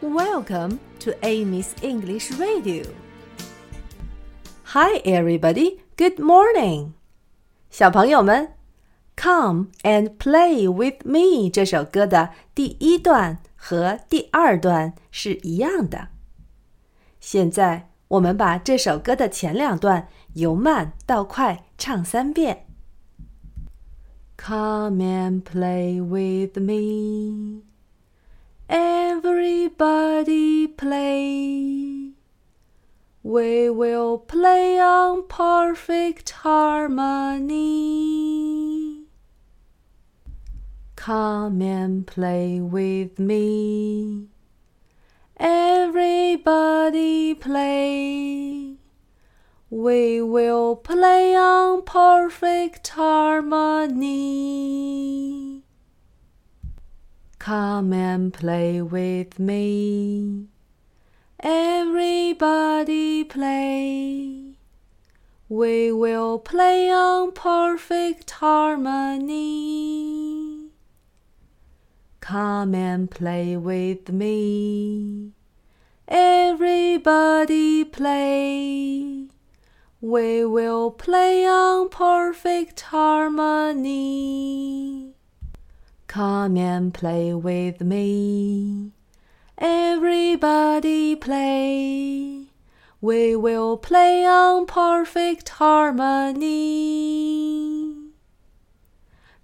Welcome to Amy's English Radio. Hi, everybody. Good morning. 小朋友们，Come and Play with Me 这首歌的第一段和第二段是一样的。现在我们把这首歌的前两段由慢到快唱三遍。Come and play with me. We will play on perfect harmony. Come and play with me. Everybody play. We will play on perfect harmony. Come and play with me. Everybody play. We will play on perfect harmony. Come and play with me. Everybody play. We will play on perfect harmony. Come and play with me. Everybody play. We will play on perfect harmony.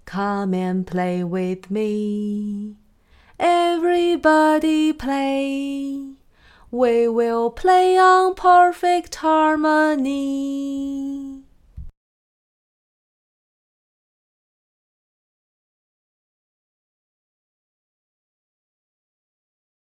Come and play with me. Everybody play. We will play on perfect harmony.